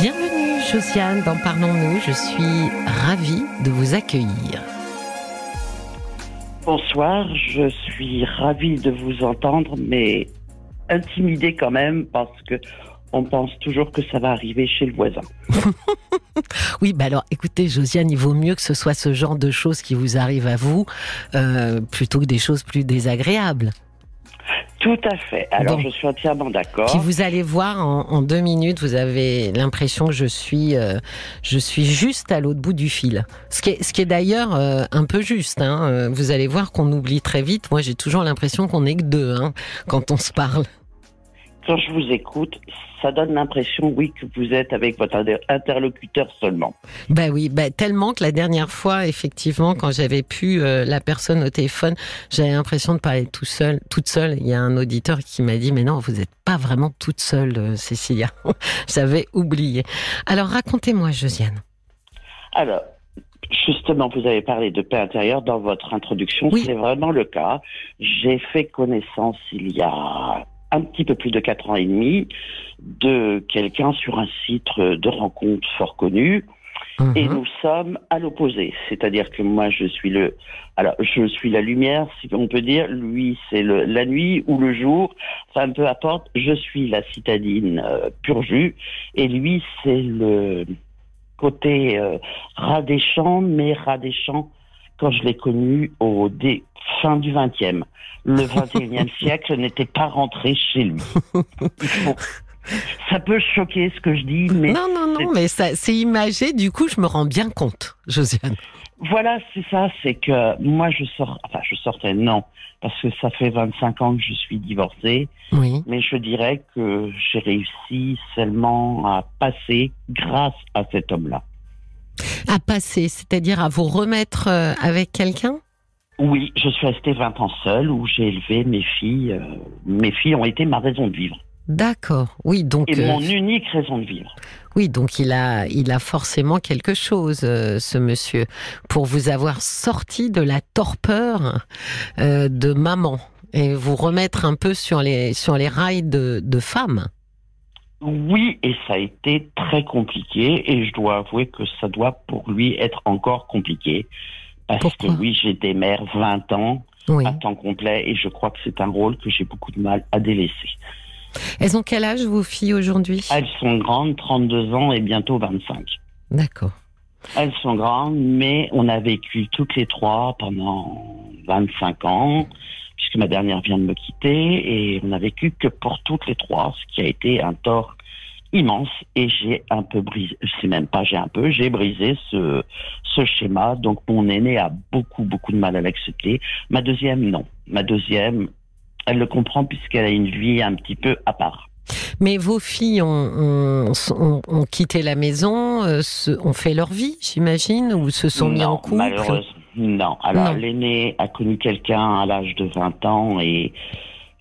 Bienvenue Josiane dans Parlons-nous, je suis ravie de vous accueillir. Bonsoir, je suis ravie de vous entendre, mais intimidée quand même parce que on pense toujours que ça va arriver chez le voisin. oui, bah alors écoutez, Josiane, il vaut mieux que ce soit ce genre de choses qui vous arrivent à vous euh, plutôt que des choses plus désagréables. Tout à fait. Alors je suis entièrement d'accord. Puis vous allez voir en, deux minutes, vous avez l'impression que je suis, euh, je suis juste à l'autre bout du fil. Ce qui est, ce qui est d'ailleurs euh, un peu juste. Hein. Vous allez voir qu'on oublie très vite. Moi, j'ai toujours l'impression qu'on n'est que deux hein, quand on se parle quand je vous écoute, ça donne l'impression, oui, que vous êtes avec votre interlocuteur seulement. Ben oui, ben tellement que la dernière fois, effectivement, quand j'avais pu euh, la personne au téléphone, j'avais l'impression de parler tout seul, toute seule. Il y a un auditeur qui m'a dit, mais non, vous n'êtes pas vraiment toute seule, euh, Cécilia. J'avais oublié. Alors racontez-moi, Josiane. Alors, Justement, vous avez parlé de paix intérieure dans votre introduction. C'est vraiment le cas. J'ai fait connaissance il y a un petit peu plus de quatre ans et demi de quelqu'un sur un site de rencontre fort connu. Et mhm. nous sommes à l'opposé, c'est-à-dire que moi je suis le, alors je suis la lumière, si on peut dire. Lui c'est la nuit ou le jour, ça un peu apporte. Je suis la citadine euh, pur jus, et lui c'est le côté euh, rat des champs, mais rat des champs quand je l'ai connu au dé, fin du 20e. Le 21e siècle n'était pas rentré chez lui. Ça peut choquer ce que je dis, mais... Non, non, non, mais c'est imagé, du coup, je me rends bien compte, Josiane. Voilà, c'est ça, c'est que moi, je sors, enfin, je sortais, non, parce que ça fait 25 ans que je suis divorcée. Oui. Mais je dirais que j'ai réussi seulement à passer grâce à cet homme-là. À passer, c'est-à-dire à vous remettre euh, avec quelqu'un? Oui, je suis restée 20 ans seule où j'ai élevé mes filles. Euh, mes filles ont été ma raison de vivre. D'accord, oui, donc. Et mon euh, unique raison de vivre. Oui, donc il a, il a forcément quelque chose, ce monsieur, pour vous avoir sorti de la torpeur de maman et vous remettre un peu sur les, sur les rails de, de femme. Oui, et ça a été très compliqué, et je dois avouer que ça doit pour lui être encore compliqué. Parce que oui, j'étais mère 20 ans, à temps complet, et je crois que c'est un rôle que j'ai beaucoup de mal à délaisser. Elles ont quel âge, vos filles, aujourd'hui? Elles sont grandes, 32 ans et bientôt 25. D'accord. Elles sont grandes, mais on a vécu toutes les trois pendant 25 ans puisque ma dernière vient de me quitter et on n'a vécu que pour toutes les trois, ce qui a été un tort immense et j'ai un peu brisé, c'est même pas j'ai un peu, j'ai brisé ce, ce schéma. Donc mon aîné a beaucoup beaucoup de mal à l'accepter. Ma deuxième non, ma deuxième elle le comprend puisqu'elle a une vie un petit peu à part. Mais vos filles ont, ont, quitté la maison, euh, ont fait leur vie, j'imagine, ou se sont mis en couple? Malheureusement, non. Alors, l'aîné a connu quelqu'un à l'âge de 20 ans et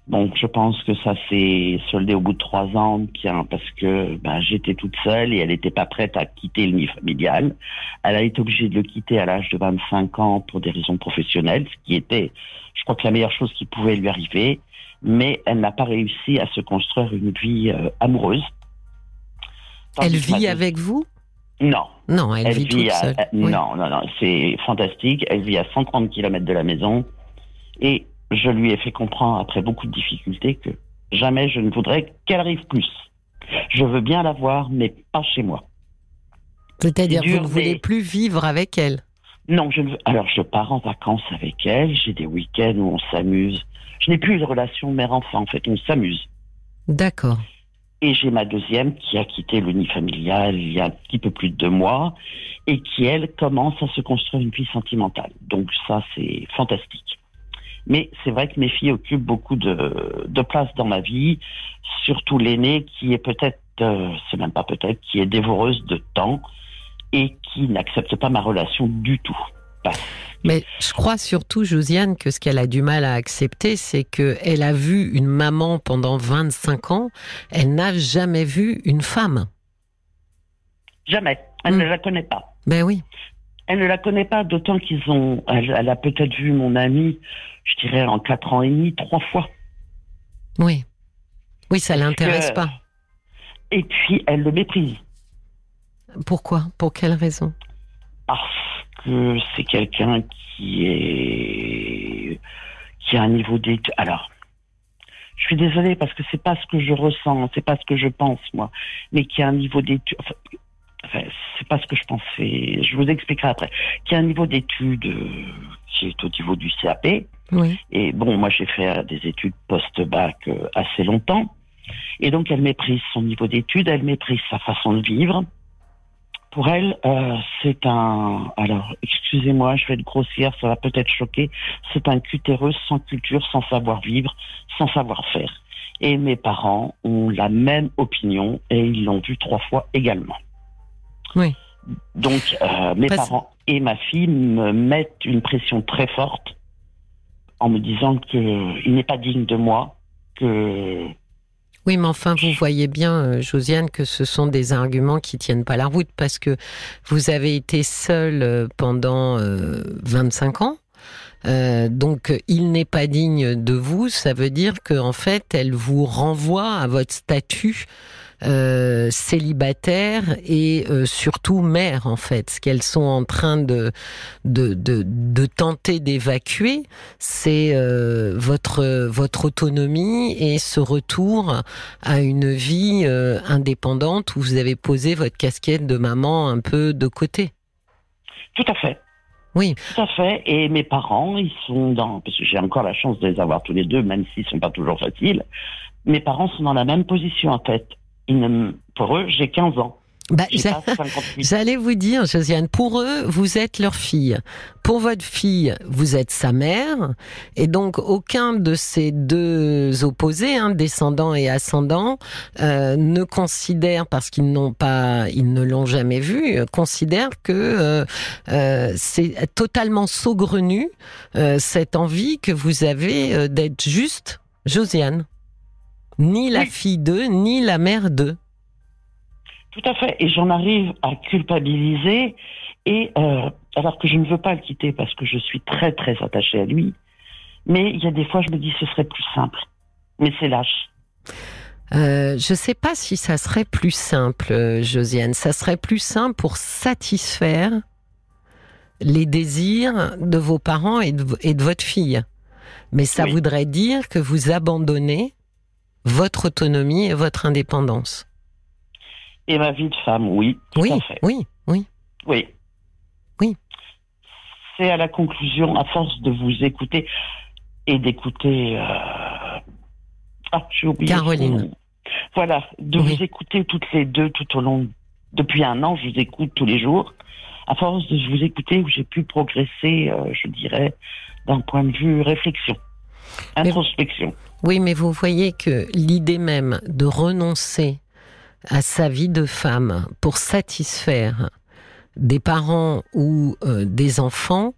bon, je pense que ça s'est soldé au bout de trois ans, parce que ben, j'étais toute seule et elle n'était pas prête à quitter le nid familial. Elle a été obligée de le quitter à l'âge de 25 ans pour des raisons professionnelles, ce qui était, je crois que la meilleure chose qui pouvait lui arriver, mais elle n'a pas réussi à se construire une vie euh, amoureuse. elle vit avec vous? Non. Non, elle, vit, toute seule. Non, non, non, c'est fantastique. Elle vit à 130 km de la maison. Et je lui ai fait comprendre, après beaucoup de difficultés, que jamais je ne voudrais qu'elle arrive plus. Je veux bien la voir, mais pas chez moi. C'est-à-dire que vous ne voulez plus vivre avec elle? Non, je alors je pars en vacances avec elle, j'ai des week-ends où on s'amuse. Je n'ai plus de relation mère-enfant, en fait, on s'amuse. D'accord. Et j'ai ma deuxième qui a quitté le familial il y a un petit peu plus de deux mois et qui, elle, commence à se construire une vie sentimentale. Donc ça, c'est fantastique. Mais c'est vrai que mes filles occupent beaucoup de, de place dans ma vie, surtout l'aînée qui est peut-être, euh, c'est même pas peut-être, qui est dévoreuse de temps et qui n'accepte pas ma relation du tout. Mais je crois surtout, Josiane, que ce qu'elle a du mal à accepter, c'est qu'elle a vu une maman pendant 25 ans, elle n'a jamais vu une femme. Jamais. Elle ne hmm. la connaît pas. Ben oui. Elle ne la connaît pas, d'autant qu'ils ont. Elle, a peut-être vu mon ami, je dirais, en 4 ans et demi, trois fois. Oui. Oui, ça l'intéresse pas. Et puis, elle le méprise. Pourquoi? Pour quelle raison? Parce que c'est quelqu'un qui est qui a un niveau d'études. Alors, je suis désolée parce que c'est pas ce que je ressens, c'est pas ce que je pense moi, mais qui a un niveau d'études. Enfin, c'est pas ce que je pensais. Je vous expliquerai après. Qui a un niveau d'études qui est au niveau du CAP. Oui. Et bon, moi j'ai fait des études post-bac euh, assez longtemps. Et donc elle méprise son niveau d'études, elle méprise sa façon de vivre. Pour elle, euh, c'est un. Alors, excusez-moi, je vais être grossière, ça va peut-être choquer. C'est un cutéreux sans culture, sans savoir-vivre, sans savoir-faire. Et mes parents ont la même opinion et ils l'ont vu trois fois également. Oui. Donc, euh, mes Parce- parents et ma fille me mettent une pression très forte en me disant qu'il n'est pas digne de moi, que Oui, mais enfin, vous voyez bien, euh, Josiane, que ce sont des arguments qui tiennent pas la route parce que vous avez été seule euh, pendant euh, 25 ans. Euh, donc, il n'est pas digne de vous. Ça veut dire que fait, elle vous renvoie à votre statut euh, célibataire et euh, surtout mère, en fait. Ce qu'elles sont en train de de, de, de tenter d'évacuer, c'est euh, votre votre autonomie et ce retour à une vie euh, indépendante où vous avez posé votre casquette de maman un peu de côté. tout à fait. Oui. Tout à fait. Et mes parents, ils sont dans, parce que j'ai encore la chance de les avoir tous les deux, même s'ils sont pas toujours faciles. Mes parents sont dans la même position, en fait. Ils pour eux, j'ai 15 ans. Bah, J'ai j'a- pas 58. J'allais vous dire, Josiane, pour eux, vous êtes leur fille. Pour votre fille, vous êtes sa mère. Et donc, aucun de ces deux opposés, hein, descendants et ascendants, euh, ne considère, parce qu'ils n'ont pas, ils ne l'ont jamais vu, euh, considère que euh, c'est totalement saugrenu cette envie que vous avez d'être juste Josiane. Ni la Oui. fille d'eux, ni la mère d'eux. Tout à fait. Et j'en arrive à culpabiliser. Et euh, alors que je ne veux pas le quitter parce que je suis très très attachée à lui. Mais il y a des fois, je me dis ce serait plus simple. Mais c'est lâche. Euh, je sais pas si ça serait plus simple, euh, Josiane. Ça serait plus simple pour satisfaire les désirs de vos parents et de, v- et de votre fille. Mais ça Oui. voudrait dire que vous abandonnez votre autonomie et votre indépendance. Et ma vie de femme, oui. Tout Oui, à fait. oui, oui. Oui. Oui. C'est à la conclusion, à force de vous écouter et d'écouter. euh, Ah, j'ai oublié. Caroline. Voilà, de Oui. vous écouter toutes les deux tout au long. Depuis un an, je vous écoute tous les jours. À force de vous écouter, j'ai pu progresser, euh, je dirais, d'un point de vue réflexion, Mais- introspection. Oui, mais vous voyez que l'idée même de renoncer à sa vie de femme pour satisfaire des parents ou euh, des enfants,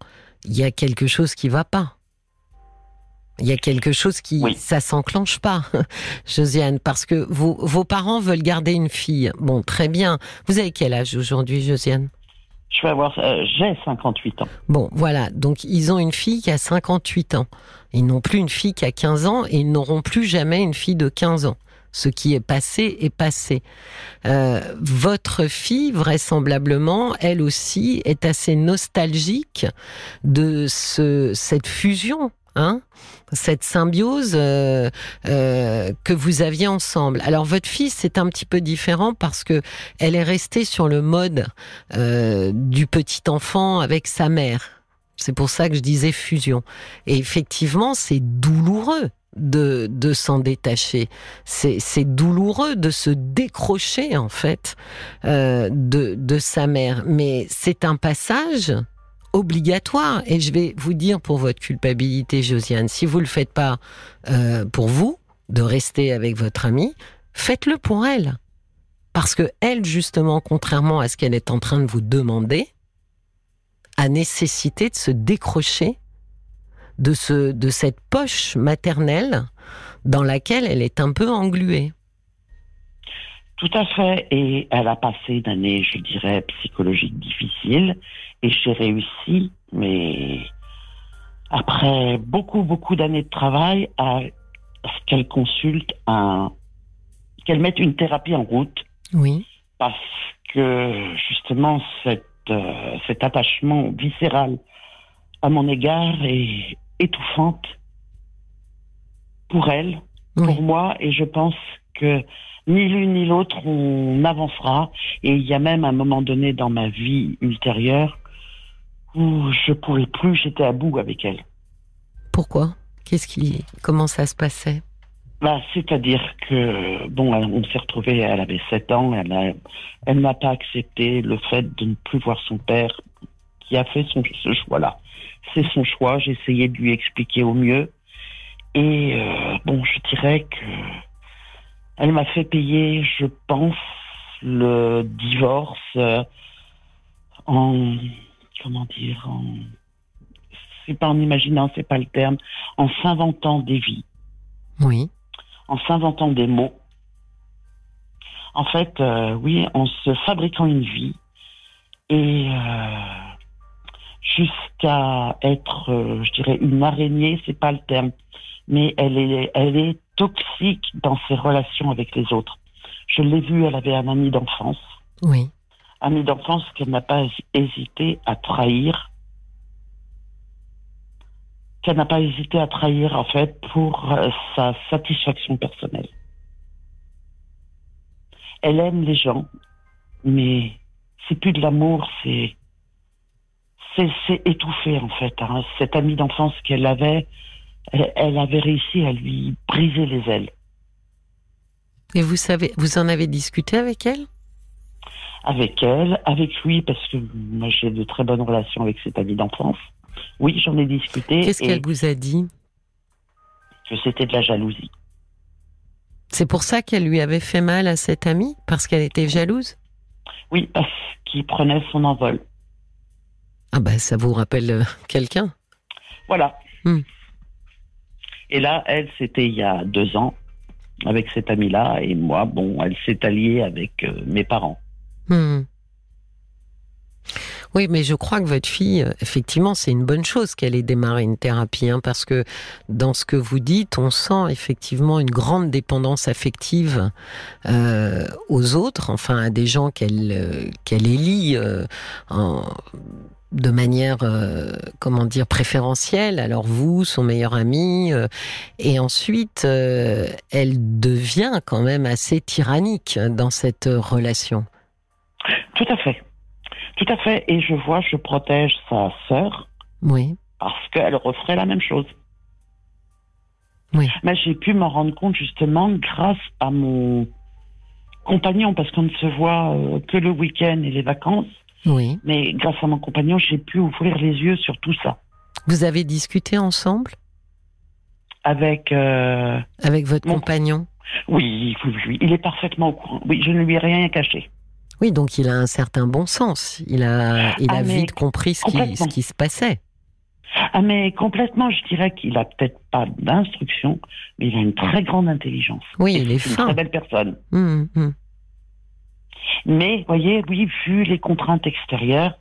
il y a quelque chose qui va pas. Il y a quelque chose qui, Oui. ça s'enclenche pas, Josiane, parce que vos, vos parents veulent garder une fille. Bon, très bien. Vous avez quel âge aujourd'hui, Josiane? Je vais avoir, euh, j'ai 58 ans. Bon, voilà. Donc, ils ont une fille qui a 58 ans. Ils n'ont plus une fille qui a 15 ans et ils n'auront plus jamais une fille de 15 ans. Ce qui est passé est passé. Euh, votre fille, vraisemblablement, elle aussi, est assez nostalgique de ce, cette fusion, hein, cette symbiose euh, euh, que vous aviez ensemble. Alors, votre fille, c'est un petit peu différent parce que elle est restée sur le mode euh, du petit enfant avec sa mère. C'est pour ça que je disais fusion. Et effectivement, c'est douloureux de, de s'en détacher. C'est douloureux de se décrocher, en fait, euh, de, de sa mère. Mais c'est un passage obligatoire. Et je vais vous dire pour votre culpabilité, Josiane, si vous le faites pas euh, pour vous, de rester avec votre amie, faites-le pour elle. Parce que elle, justement, contrairement à ce qu'elle est en train de vous demander, a nécessité de se décrocher de, ce, de cette poche maternelle dans laquelle elle est un peu engluée. Tout à fait. Et elle a passé une année, je dirais, psychologique difficile. Et j'ai réussi, mais après beaucoup, beaucoup d'années de travail, à ce qu'elle consulte un, qu'elle mette une thérapie en route. Oui. Parce que justement cette, euh, cet attachement viscéral à mon égard est étouffante pour elle, pour moi, et je pense que ni l'une ni l'autre on avancera. Et il y a même un moment donné dans ma vie ultérieure où je pourrais plus, j'étais à bout avec elle. Pourquoi? Qu'est-ce qui, comment ça se passait? Bah, c'est-à-dire que bon, on s'est retrouvés. Elle avait 7 ans. Elle elle n'a pas accepté le fait de ne plus voir son père, qui a fait son, ce choix-là. C'est son choix. J'ai essayé de lui expliquer au mieux. Et euh, bon, je dirais que elle m'a fait payer, je pense, le divorce euh, en comment dire en c'est pas en imaginant, c'est pas le terme, en s'inventant des vies. Oui. En s'inventant des mots. En fait, euh, oui, en se fabriquant une vie et jusqu'à être, je dirais, une araignée, c'est pas le terme, mais elle est, elle est toxique dans ses relations avec les autres. Je l'ai vue, elle avait un ami d'enfance. Oui. Ami d'enfance qu'elle n'a pas hésité à trahir. Qu'elle n'a pas hésité à trahir, en fait, pour euh, sa satisfaction personnelle. Elle aime les gens, mais c'est plus de l'amour, c'est c'est étouffé en fait. Hein. Cet ami d'enfance qu'elle avait, elle avait réussi à lui briser les ailes. Et vous savez, vous en avez discuté avec elle? Avec elle, avec lui, parce que moi j'ai de très bonnes relations avec cet ami d'enfance. Oui, j'en ai discuté. Qu'est-ce qu'elle vous a dit? Que c'était de la jalousie. C'est pour ça qu'elle lui avait fait mal à cet ami Parce qu'elle était jalouse? Oui, parce qu'il prenait son envol. Ah ben, ça vous rappelle euh, quelqu'un Voilà. Hmm. Et là, elle, c'était il y a deux ans avec cet ami-là. Et moi, bon, elle s'est alliée avec euh, mes parents. Hmm. Oui, mais je crois que votre fille, euh, effectivement, c'est une bonne chose qu'elle ait démarré une thérapie, hein, parce que dans ce que vous dites, on sent effectivement une grande dépendance affective euh, aux autres, enfin à des gens qu'elle qu'elle élit en de manière, euh, comment dire, préférentielle. Alors vous, son meilleur ami, euh, et ensuite, euh, elle devient quand même assez tyrannique dans cette relation. Tout à fait, tout à fait. Et je vois, je protège sa sœur. Oui. Parce qu'elle referait la même chose. Oui. Mais j'ai pu m'en rendre compte justement grâce à mon compagnon, parce qu'on ne se voit que le week-end et les vacances. Oui. Mais grâce à mon compagnon, j'ai pu ouvrir les yeux sur tout ça. Vous avez discuté ensemble? Avec. Euh, Avec votre compagnon? Oui, oui, il est parfaitement au courant. Oui, je ne lui ai rien caché. Oui, donc il a un certain bon sens. Il a, il a ah, vite compris ce qui, ce qui se passait. Ah, mais complètement, je dirais qu'il a peut-être pas d'instruction, mais il a une très grande intelligence. Oui, il est, fin. une très belle personne. Hum, hum. Mais, voyez, oui, vu les contraintes extérieures,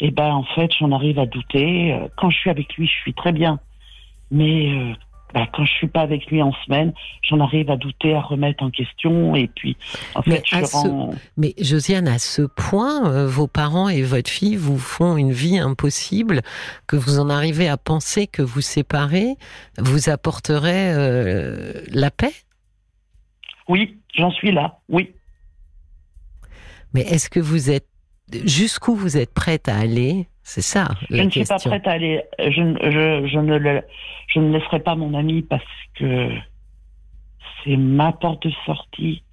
eh ben, en fait, j'en arrive à douter. Euh, quand je suis avec lui, je suis très bien. Mais euh, bah, quand je suis pas avec lui en semaine, j'en arrive à douter, à remettre en question. Et puis, en mais fait, je Mais Josiane, à ce point, euh, vos parents et votre fille vous font une vie impossible, que vous en arrivez à penser que vous séparer vous apporterait la paix? Oui, j'en suis là, oui. Mais est-ce que vous êtes jusqu'où vous êtes prête à aller? C'est ça. je ne suis pas prête à aller. Je, je, je, ne le, je ne laisserai pas mon ami parce que c'est ma porte de sortie.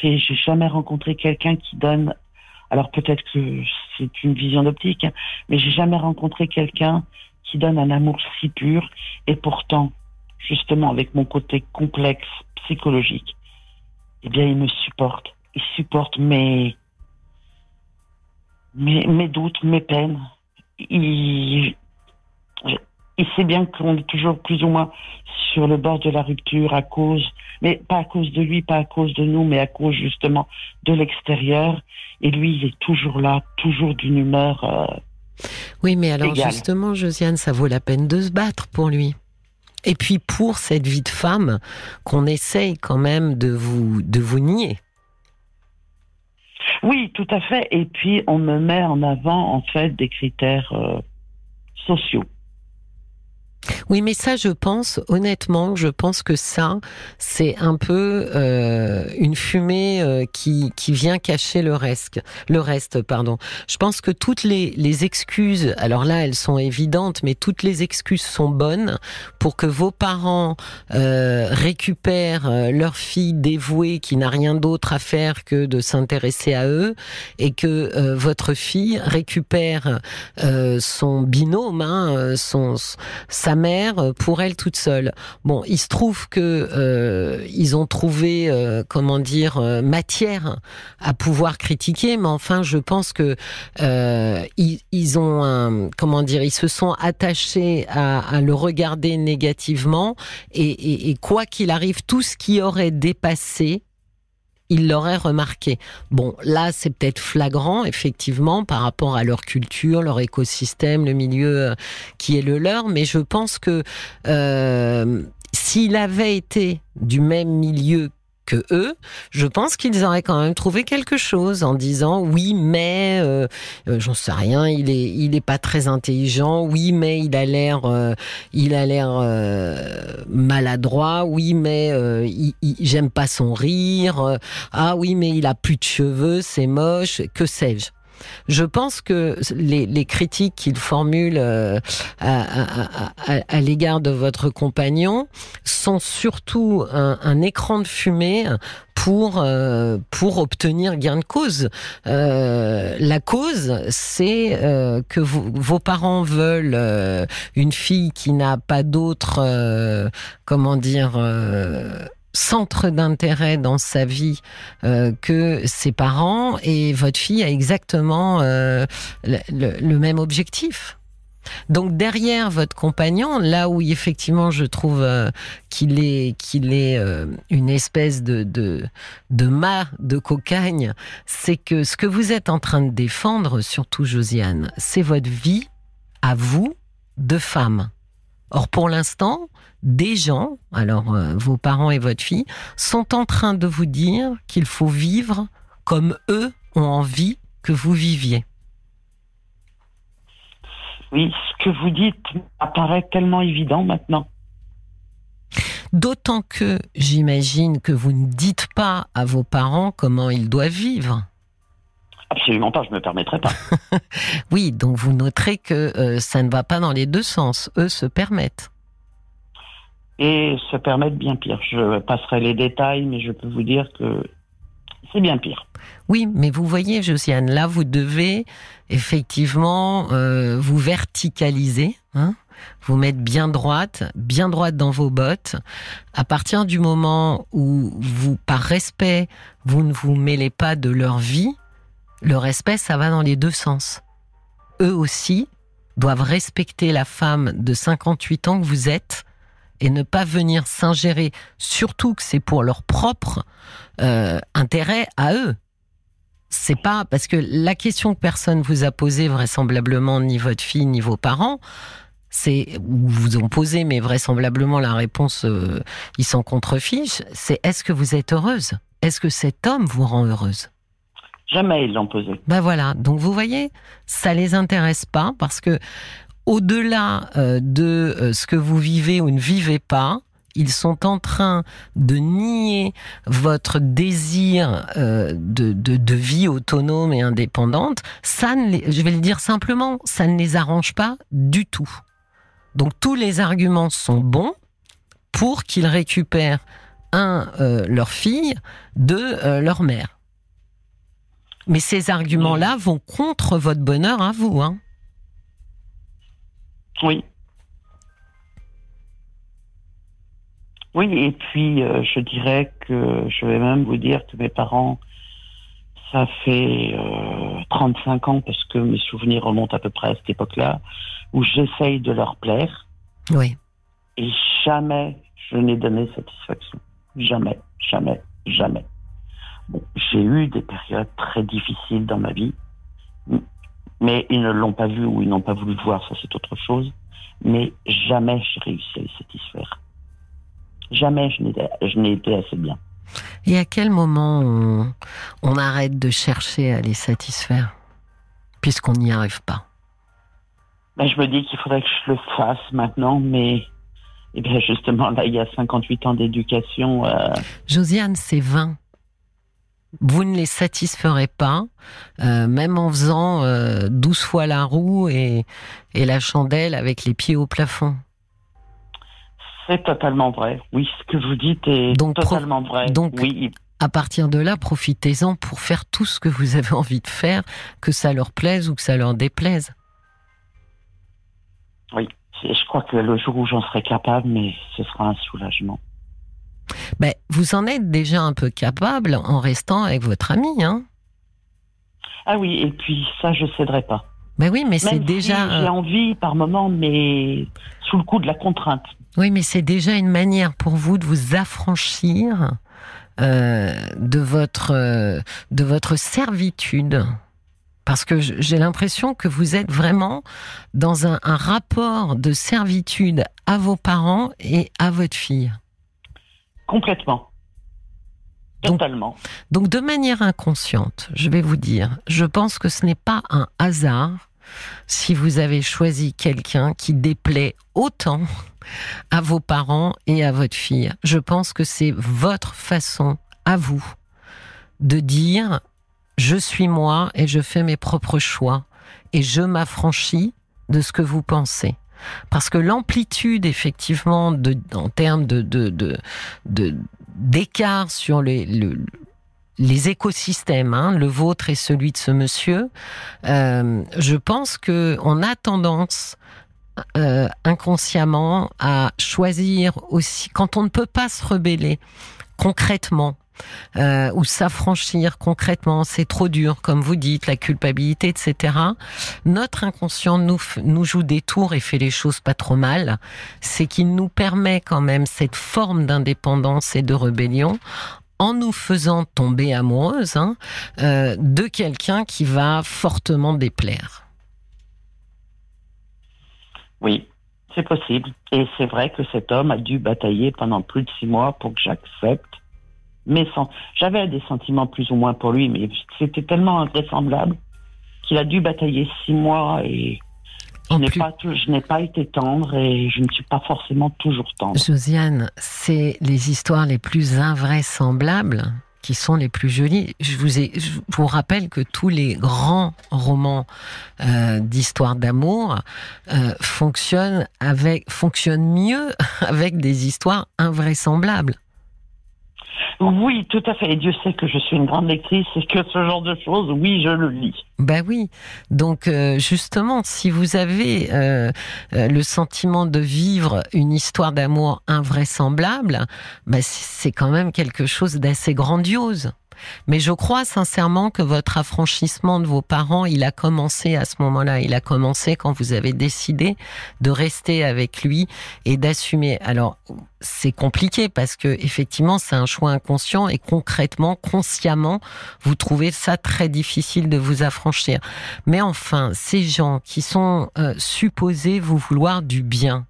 C'est, j'ai jamais rencontré quelqu'un qui donne. Alors peut-être que c'est une vision d'optique, hein, mais j'ai jamais rencontré quelqu'un qui donne un amour si pur. Et pourtant, justement, avec mon côté complexe psychologique, eh bien, il me supporte il supporte mes, mes, mes doutes, mes peines. Il, il sait bien qu'on est toujours plus ou moins sur le bord de la rupture à cause, mais pas à cause de lui, pas à cause de nous, mais à cause justement de l'extérieur. Et lui, il est toujours là, toujours d'une humeur. Euh, oui, mais alors justement, Josiane, ça vaut la peine de se battre pour lui. Et puis pour cette vie de femme qu'on essaye quand même de vous de vous nier. Oui, tout à fait. Et puis, on me met en avant, en fait, des critères euh, sociaux. Oui, mais ça, je pense, honnêtement, je pense que ça, c'est un peu euh, une fumée euh, qui, qui vient cacher le reste. Le reste, pardon. Je pense que toutes les, les excuses, alors là, elles sont évidentes, mais toutes les excuses sont bonnes pour que vos parents euh, récupèrent euh, leur fille dévouée qui n'a rien d'autre à faire que de s'intéresser à eux et que euh, votre fille récupère son binôme, hein, son sa mère euh, pour elle toute seule. Bon, il se trouve que euh, ils ont trouvé, euh, comment dire, matière à pouvoir critiquer, mais enfin, je pense que ils, ont, comment dire, ils se sont attachés à, le regarder négativement, et quoi qu'il arrive, tout ce qui aurait dépassé ils l'auraient remarqué. Bon, là, c'est peut-être flagrant, effectivement, par rapport à leur culture, leur écosystème, le milieu euh, qui est le leur, mais je pense que euh, s'il avait été du même milieu que eux, je pense qu'ils auraient quand même trouvé quelque chose en disant oui, mais euh, euh, j'en sais rien, il est il est pas très intelligent, oui, mais il a l'air euh, il a l'air maladroit, oui, mais j'aime pas son rire, ah oui, mais il a plus de cheveux, c'est moche, que sais-je? Je pense que les, critiques qu'il formule euh, à, l'égard de votre compagnon sont surtout un, écran de fumée pour euh, pour obtenir gain de cause. Euh, la cause, c'est que vos parents veulent une fille qui n'a pas d'autre, comment dire centre d'intérêt dans sa vie euh, que ses parents et votre fille a exactement euh, le, même objectif. Donc derrière votre compagnon, là où effectivement je trouve euh, qu'il est est une espèce de de de mât de cocagne, c'est que ce que vous êtes en train de défendre, surtout Josiane, c'est votre vie à vous de femme. Or pour l'instant, des gens, alors euh, vos parents et votre fille, sont en train de vous dire qu'il faut vivre comme eux ont envie que vous viviez. Oui, ce que vous dites apparaît tellement évident maintenant. D'autant que j'imagine que vous ne dites pas à vos parents comment ils doivent vivre. Absolument pas, je ne me permettrai pas. oui, donc vous noterez que euh, ça ne va pas dans les deux sens. Eux se permettent et se permettre bien pire. Je passerai les détails, mais je peux vous dire que c'est bien pire. Oui, mais vous voyez, Josiane, là, vous devez effectivement euh, vous verticaliser, hein, vous mettre bien droite, bien droite dans vos bottes. À partir du moment où vous, par respect, vous ne vous mêlez pas de leur vie, le respect, ça va dans les deux sens. Eux aussi doivent respecter la femme de 58 ans que vous êtes et ne pas venir s'ingérer, surtout que c'est pour leur propre euh, intérêt à eux. C'est pas parce que la question que personne vous a posée vraisemblablement ni votre fille ni vos parents, c'est ou vous ont posé mais vraisemblablement la réponse euh, ils s'en contrefichent, c'est est-ce que vous êtes heureuse? Est-ce que cet homme vous rend heureuse? Jamais ils l'ont posé. Ben voilà, donc vous voyez, ça les intéresse pas parce que au-delà euh, de euh, ce que vous vivez ou ne vivez pas, ils sont en train de nier votre désir euh, de, vie autonome et indépendante. Ça, je vais le dire simplement, ça ne les arrange pas du tout. Donc tous les arguments sont bons pour qu'ils récupèrent un leur fille de leur mère. Mais ces arguments-là vont contre votre bonheur à vous. Hein. Oui. Oui, et puis euh, je dirais que je vais même vous dire que mes parents, ça fait 35 euh, ans, parce que mes souvenirs remontent à peu près à cette époque-là, où j'essaye de leur plaire. Oui. Et jamais je n'ai donné satisfaction. Jamais, jamais, jamais. Bon, j'ai eu des périodes très difficiles dans ma vie, mais ils ne l'ont pas vu ou ils n'ont pas voulu le voir, ça c'est autre chose. Mais jamais j'ai réussi à les satisfaire. Jamais je n'ai été assez bien. Et à quel moment on, on arrête de chercher à les satisfaire, puisqu'on n'y arrive pas? Ben, Je me dis qu'il faudrait que je le fasse maintenant, mais eh bien justement, là, il y a 58 ans d'éducation. Euh... Josiane, c'est 20 vous ne les satisferez pas, euh, même en faisant euh, 12 fois la roue et, et, la chandelle avec les pieds au plafond. C'est totalement vrai. Oui, ce que vous dites est donc, totalement vrai. Donc, oui. à partir de là, profitez-en pour faire tout ce que vous avez envie de faire, que ça leur plaise ou que ça leur déplaise. Oui, je crois que le jour où j'en serai capable, mais ce sera un soulagement. Ben, vous en êtes déjà un peu capable en restant avec votre ami, hein Ah oui, et puis ça, je céderai pas. Ben oui, mais c'est déjà. J'ai envie par moment, mais sous le coup de la contrainte. Oui, mais c'est déjà une manière pour vous de vous affranchir euh, de votre euh, de votre servitude. Parce que j'ai l'impression que vous êtes vraiment dans un, un rapport de servitude à vos parents et à votre fille. Complètement. Totalement. Donc, de manière inconsciente, je vais vous dire, je pense que ce n'est pas un hasard si vous avez choisi quelqu'un qui déplaît autant à vos parents et à votre fille. Je pense que c'est votre façon à vous de dire je suis moi et je fais mes propres choix et je m'affranchis de ce que vous pensez parce que l'amplitude effectivement en termes d'écart sur les, les écosystèmes, hein, le vôtre et celui de ce monsieur, euh, je pense que on a tendance euh, inconsciemment à choisir aussi quand on ne peut pas se rebeller concrètement euh, ou s'affranchir concrètement, c'est trop dur, comme vous dites, la culpabilité, etc. Notre inconscient nous, joue des tours et fait les choses pas trop mal. C'est qu'il nous permet quand même cette forme d'indépendance et de rébellion en nous faisant tomber amoureuse hein, euh, de quelqu'un qui va fortement déplaire. Oui, c'est possible. Et c'est vrai que cet homme a dû batailler pendant plus de six mois pour que j'accepte mais sans. J'avais des sentiments plus ou moins pour lui, mais c'était tellement invraisemblable qu'il a dû batailler six mois et je n'ai, pas, été tendre et je ne suis pas forcément toujours tendre. Josiane, c'est les histoires les plus invraisemblables qui sont les plus jolies. Je vous, ai, je vous rappelle que tous les grands romans euh, d'histoire d'amour euh, fonctionnent avec fonctionnent mieux avec des histoires invraisemblables. Oui, tout à fait. Et Dieu sait que je suis une grande lectrice et que ce genre de choses, oui, je le lis. Ben oui. Donc euh, justement, si vous avez euh, euh, le sentiment de vivre une histoire d'amour invraisemblable, ben c'est quand même quelque chose d'assez grandiose. Mais je crois sincèrement que votre affranchissement de vos parents, il a commencé à ce moment-là. Il a commencé quand vous avez décidé de rester avec lui et d'assumer. Alors, c'est compliqué parce que effectivement, c'est un choix inconscient et concrètement, consciemment, vous trouvez ça très difficile de vous affranchir. Mais enfin, ces gens qui sont euh, supposés vous vouloir du bien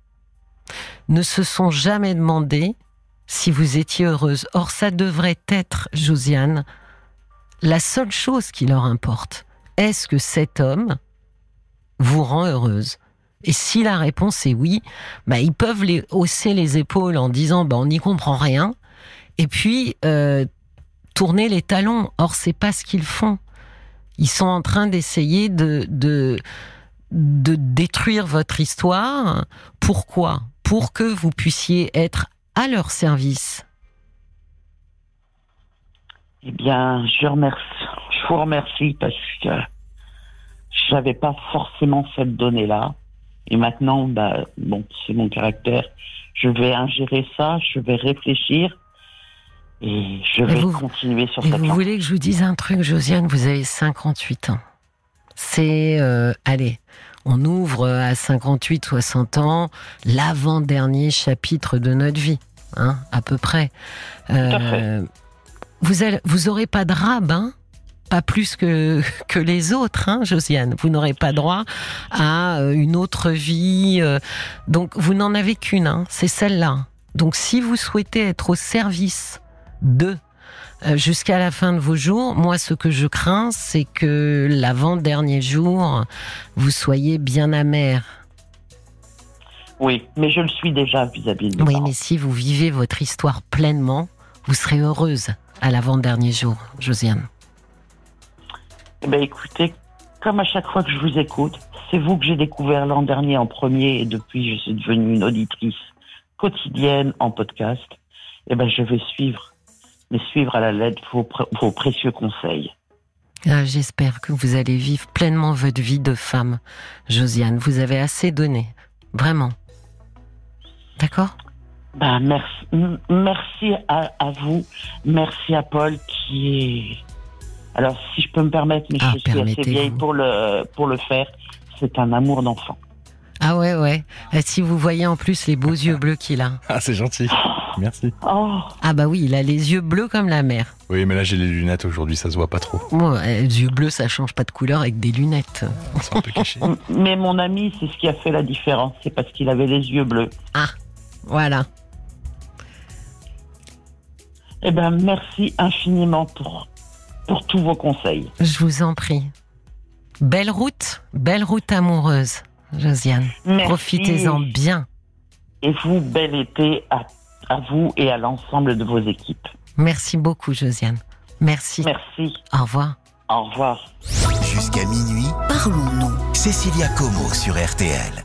ne se sont jamais demandé si vous étiez heureuse. Or, ça devrait être, Josiane, la seule chose qui leur importe. Est-ce que cet homme vous rend heureuse? Et si la réponse est oui, bah, ils peuvent hausser les épaules en disant bah, on n'y comprend rien, et puis euh, tourner les talons. Or, c'est pas ce qu'ils font. Ils sont en train d'essayer de, de, de détruire votre histoire. Pourquoi? Pour que vous puissiez être à leur service Eh bien, je remercie, je vous remercie parce que j'avais pas forcément cette donnée-là. Et maintenant, bah, bon, c'est mon caractère. Je vais ingérer ça, je vais réfléchir et je vais continuer sur cette Vous voulez que je vous dise un truc, Josiane? Vous avez 58 ans. C'est, euh, allez, on ouvre à 58, 60 ans l'avant-dernier chapitre de notre vie, hein, à peu près. Euh, vous, allez, vous aurez pas de rabbin pas plus que, que les autres, hein, Josiane. Vous n'aurez pas droit à euh, une autre vie. Euh, donc, vous n'en avez qu'une, hein, c'est celle-là. Donc, si vous souhaitez être au service euh, jusqu'à la fin de vos jours. Moi, ce que je crains, c'est que l'avant-dernier jour, vous soyez bien amer. Oui, mais je le suis déjà vis-à-vis de Oui, mais si vous vivez votre histoire pleinement, vous serez heureuse à l'avant-dernier jour, Josiane. Eh bien, écoutez, comme à chaque fois que je vous écoute, c'est vous que j'ai découvert l'an dernier en premier et depuis, je suis devenue une auditrice quotidienne en podcast. Eh ben, je vais suivre mais suivre à la lettre vos, précieux conseils. Ah, j'espère que vous allez vivre pleinement votre vie de femme, Josiane. Vous avez assez donné, vraiment. D'accord? Ben, merci, merci à, vous, merci à Paul qui est. Alors, si je peux me permettre, mais ah, je suis assez vieille pour le pour le faire. C'est un amour d'enfant. Ah ouais, ouais. Si vous voyez en plus les beaux yeux bleus qu'il a. Ah, c'est gentil. Merci. Oh. Ah bah oui, il a les yeux bleus comme la mer. Oui, mais là j'ai les lunettes aujourd'hui, ça se voit pas trop. les yeux bleus, ça change pas de couleur avec des lunettes. C'est un peu caché. mais mon ami, c'est ce qui a fait la différence. C'est parce qu'il avait les yeux bleus. Ah, voilà. Eh ben, merci infiniment pour, pour tous vos conseils. Je vous en prie. Belle route, belle route amoureuse, Josiane. Profitez-en bien. Et vous, bel été à à vous et à l'ensemble de vos équipes. Merci beaucoup, Josiane. Merci. Merci. Au revoir. Au revoir. Jusqu'à minuit, parlons-nous. Cécilia Como sur RTL.